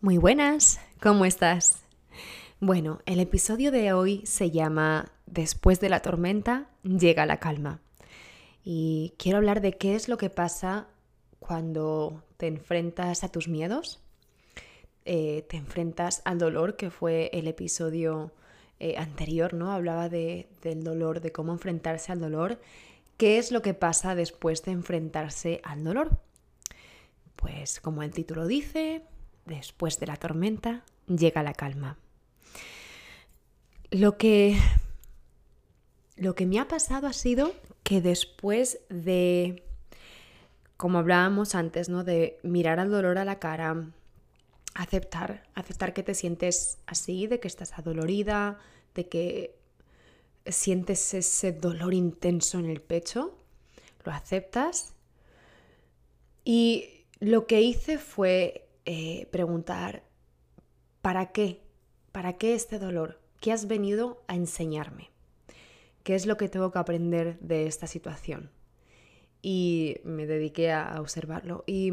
Muy buenas, ¿cómo estás? Bueno, el episodio de hoy se llama Después de la tormenta llega la calma. Y quiero hablar de qué es lo que pasa cuando te enfrentas a tus miedos, eh, te enfrentas al dolor, que fue el episodio eh, anterior, ¿no? Hablaba de, del dolor, de cómo enfrentarse al dolor. ¿Qué es lo que pasa después de enfrentarse al dolor? Pues como el título dice, después de la tormenta llega la calma. Lo que, lo que me ha pasado ha sido que después de, como hablábamos antes, ¿no? De mirar al dolor a la cara, aceptar, aceptar que te sientes así, de que estás adolorida, de que sientes ese dolor intenso en el pecho, lo aceptas. Y lo que hice fue eh, preguntar, ¿para qué? ¿Para qué este dolor? ¿Qué has venido a enseñarme? ¿Qué es lo que tengo que aprender de esta situación? Y me dediqué a observarlo. Y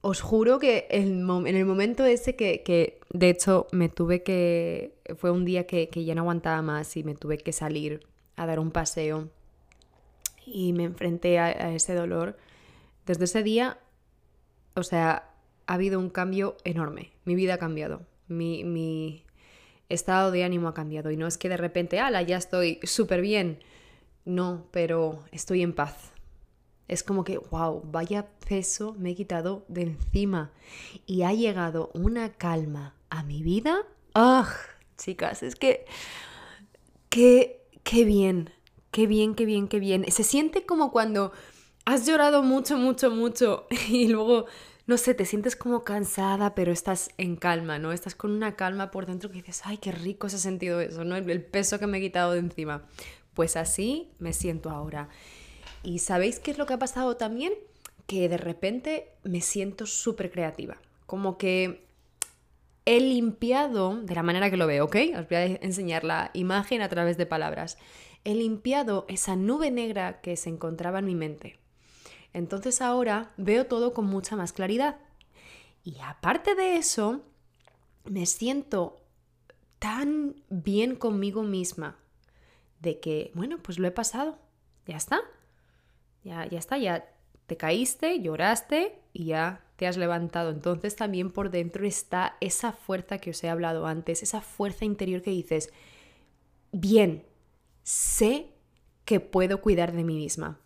os juro que en el momento ese que, de hecho me tuve que, fue un día que, que ya no aguantaba más y me tuve que salir a dar un paseo y me enfrenté a ese dolor, desde ese día o sea, ha habido un cambio enorme. Mi vida ha cambiado. Mi, estado de ánimo ha cambiado. Y no es que de repente, ala, ya estoy súper bien. No, pero estoy en paz. Es como que, wow, vaya peso me he quitado de encima. Y ha llegado una calma a mi vida. ¡Ah! chicas, es que. Qué, qué bien. Qué bien, qué bien, qué bien. Se siente como cuando has llorado mucho, mucho, mucho y luego, no sé, te sientes como cansada, pero estás en calma, ¿no? Estás con una calma por dentro que dices, ay, qué rico se ha sentido eso, ¿no? El, peso que me he quitado de encima. Pues así me siento ahora. ¿Y sabéis qué es lo que ha pasado también? Que de repente me siento súper creativa. Como que he limpiado, de la manera que lo veo, ¿ok? Os voy a enseñar la imagen a través de palabras. He limpiado esa nube negra que se encontraba en mi mente entonces ahora veo todo con mucha más claridad. Y aparte de eso, me siento tan bien conmigo misma de que, bueno, pues lo he pasado. Ya está. Ya, ya está, ya te caíste, lloraste y ya te has levantado. Entonces también por dentro está esa fuerza que os he hablado antes, esa fuerza interior que dices, bien, sé que puedo cuidar de mí misma.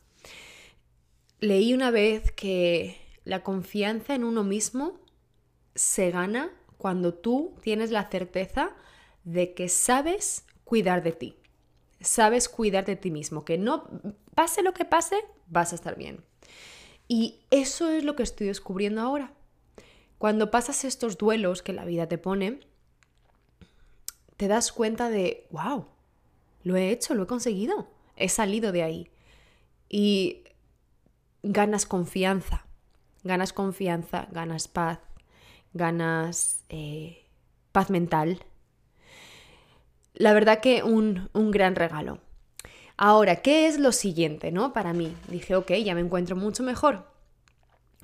Leí una vez que la confianza en uno mismo se gana cuando tú tienes la certeza de que sabes cuidar de ti. Sabes cuidar de ti mismo, que no pase lo que pase, vas a estar bien. Y eso es lo que estoy descubriendo ahora. Cuando pasas estos duelos que la vida te pone, te das cuenta de, wow, lo he hecho, lo he conseguido, he salido de ahí. Y ganas confianza, ganas confianza, ganas paz, ganas eh, paz mental. La verdad que un, un gran regalo. Ahora, ¿qué es lo siguiente, no? Para mí, dije, ok, ya me encuentro mucho mejor.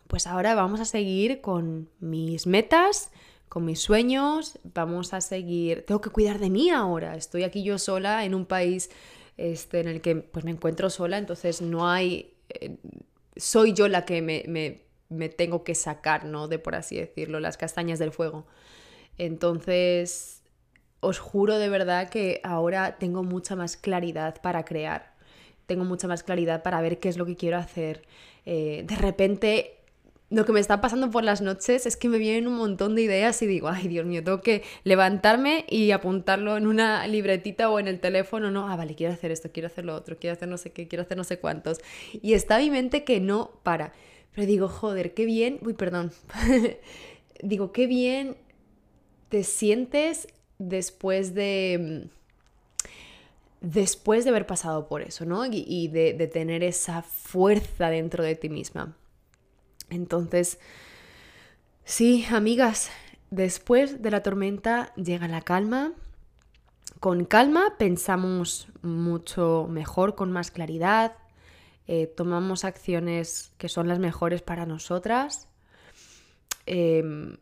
Pues ahora vamos a seguir con mis metas, con mis sueños, vamos a seguir, tengo que cuidar de mí ahora, estoy aquí yo sola en un país este, en el que pues me encuentro sola, entonces no hay, eh, soy yo la que me, tengo que sacar, ¿no? De por así decirlo, las castañas del fuego. Entonces, os juro de verdad que ahora tengo mucha más claridad para crear. Tengo mucha más claridad para ver qué es lo que quiero hacer. Eh, de repente lo que me está pasando por las noches es que me vienen un montón de ideas y digo, ay Dios mío, tengo que levantarme y apuntarlo en una libretita o en el teléfono, no, ah, vale, quiero hacer esto, quiero hacer lo otro, quiero hacer no sé qué, quiero hacer no sé cuántos. Y está mi mente que no para. Pero digo, joder, qué bien, uy, perdón, digo, qué bien te sientes después de después de haber pasado por eso, ¿no? Y, de, de tener esa fuerza dentro de ti misma. Entonces, sí, amigas, después de la tormenta llega la calma. Con calma pensamos mucho mejor, con más claridad, eh, tomamos acciones que son las mejores para nosotras. Em,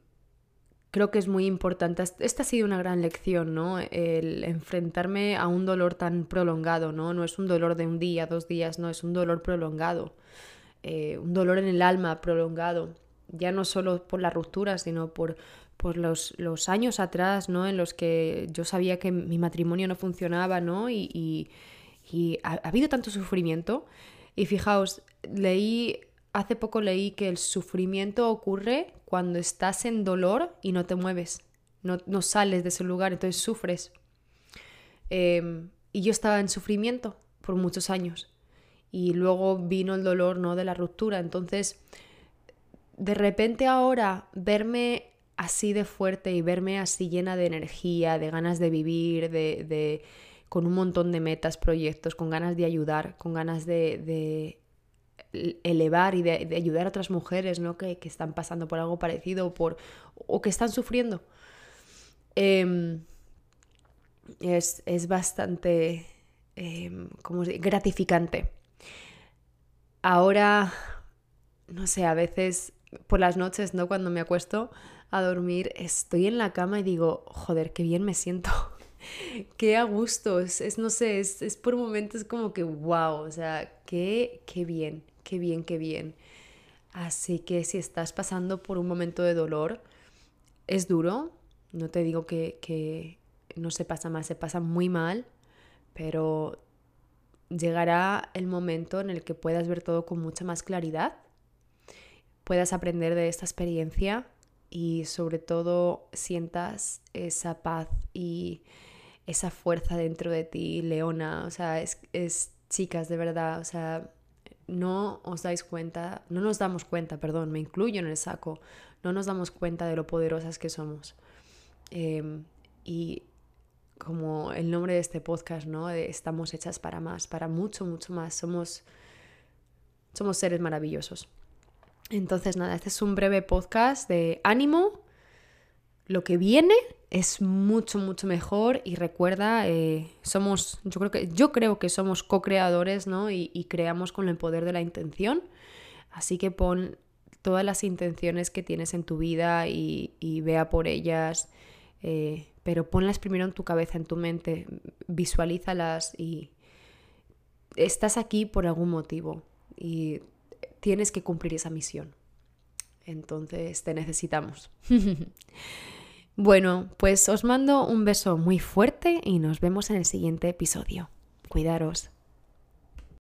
creo que es muy importante. Esta ha sido una gran lección, ¿no? El enfrentarme a un dolor tan prolongado, ¿no? No es un dolor de un día, dos días, no, es un dolor prolongado. Eh, un dolor en el alma prolongado. Ya no solo por la ruptura, sino por, por los, los, años atrás, ¿no? En los que yo sabía que mi matrimonio no funcionaba, ¿no? Y, y, ha, ha habido tanto sufrimiento. Y fijaos, leí hace poco leí que el sufrimiento ocurre cuando estás en dolor y no te mueves, no, no sales de ese lugar, entonces sufres. Em, y yo estaba en sufrimiento por muchos años. Y luego vino el dolor ¿no? de la ruptura. Entonces, de repente ahora verme así de fuerte y verme así llena de energía, de ganas de vivir, de, de con un montón de metas, proyectos, con ganas de ayudar, con ganas de elevar y de, ayudar a otras mujeres ¿no? que, están pasando por algo parecido por, o que están sufriendo. Em, es, bastante eh, gratificante. Ahora, no sé, a veces por las noches, ¿no? Cuando me acuesto a dormir, estoy en la cama y digo, joder, qué bien me siento. qué a gusto. Es, no sé, es, es, por momentos como que, wow, o sea, qué, qué bien, qué bien, qué bien. Así que si estás pasando por un momento de dolor, es duro, no te digo que, no se pasa mal, se pasa muy mal, pero llegará el momento en el que puedas ver todo con mucha más claridad, puedas aprender de esta experiencia y sobre todo sientas esa paz y esa fuerza dentro de ti, Leona, o sea, es, es chicas, de verdad, o sea, no os dais cuenta, no nos damos cuenta, perdón, me incluyo en el saco, no nos damos cuenta de lo poderosas que somos. Em, y como el nombre de este podcast, ¿no? estamos hechas para más, para mucho, mucho más. Somos, somos seres maravillosos. Entonces, nada, este es un breve podcast de ánimo, lo que viene es mucho, mucho mejor y recuerda, eh, somos, yo creo que, yo creo que somos co-creadores, ¿no? Y, creamos con el poder de la intención. Así que pon todas las intenciones que tienes en tu vida y, vea por ellas, eh, pero ponlas primero en tu cabeza, en tu mente, visualízalas y estás aquí por algún motivo y tienes que cumplir esa misión. Entonces te necesitamos. Bueno, pues os mando un beso muy fuerte y nos vemos en el siguiente episodio. Cuidaros.